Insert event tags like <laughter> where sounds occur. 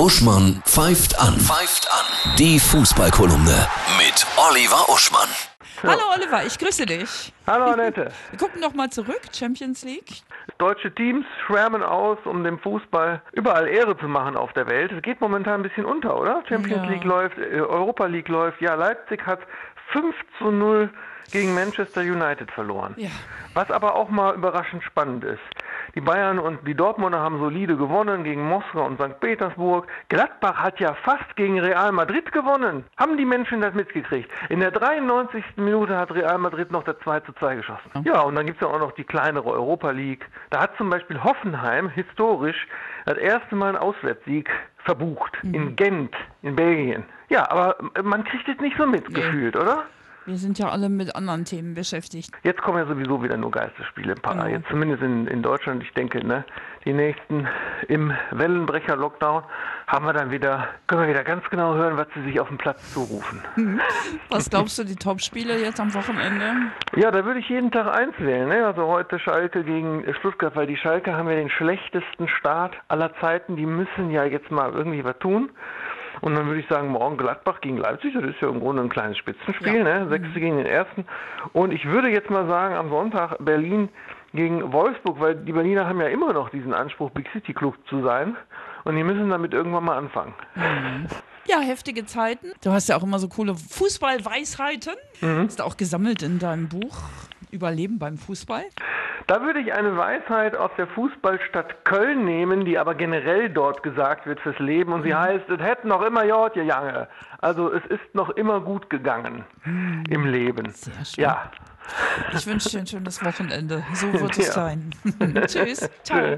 Uschmann pfeift an. Pfeift an. Die Fußballkolumne mit Oliver Uschmann. Hallo Oliver, ich grüße dich. Hallo Annette. Wir gucken noch mal zurück, Champions League. Deutsche Teams schwärmen aus, um dem Fußball überall Ehre zu machen auf der Welt. Es geht momentan ein bisschen unter, oder? Champions Ja. League läuft, äh, Europa League läuft. Ja, Leipzig hat 5 zu 0 gegen Manchester United verloren. Ja. Was aber auch mal überraschend spannend ist. Die Bayern und die Dortmunder haben solide gewonnen gegen Moskau und St. Petersburg. Gladbach hat ja fast gegen Real Madrid gewonnen. Haben die Menschen das mitgekriegt? In der 93. Minute hat Real Madrid noch der 2 zu 2 geschossen. Ja, und dann gibt es ja auch noch die kleinere Europa League. Da hat zum Beispiel Hoffenheim historisch das erste Mal einen Auswärtssieg verbucht. In Gent, in Belgien. Ja, aber man kriegt es nicht so mitgefühlt, oder? Wir sind ja alle mit anderen Themen beschäftigt. Jetzt kommen ja sowieso wieder nur Geisterspiele im Park. Genau. Zumindest in, in Deutschland. Ich denke, ne, die nächsten im Wellenbrecher-Lockdown haben wir dann wieder, können wir wieder ganz genau hören, was sie sich auf dem Platz zurufen. Was glaubst du, die Topspiele jetzt am Wochenende? Ja, da würde ich jeden Tag eins wählen. Ne? Also heute Schalke gegen Stuttgart, weil die Schalke haben ja den schlechtesten Start aller Zeiten. Die müssen ja jetzt mal irgendwie was tun. Und dann würde ich sagen, morgen Gladbach gegen Leipzig, das ist ja im Grunde ein kleines Spitzenspiel, Ja. ne? Sechste gegen den ersten. Und ich würde jetzt mal sagen, am Sonntag Berlin gegen Wolfsburg, weil die Berliner haben ja immer noch diesen Anspruch, Big City Club zu sein. Und die müssen damit irgendwann mal anfangen. Ja, heftige Zeiten. Du hast ja auch immer so coole Fußballweisheiten. Ist auch gesammelt in deinem Buch Überleben beim Fußball. Da würde ich eine Weisheit aus der Fußballstadt Köln nehmen, die aber generell dort gesagt wird fürs Leben. Und sie heißt, es hätte noch immer Jod gegangen. Also es ist noch immer gut gegangen im Leben. Sehr schön. Ja. Ich wünsche dir ein schönes Wochenende. So wird es <laughs> Ja. sein. <laughs> Tschüss. Ciao.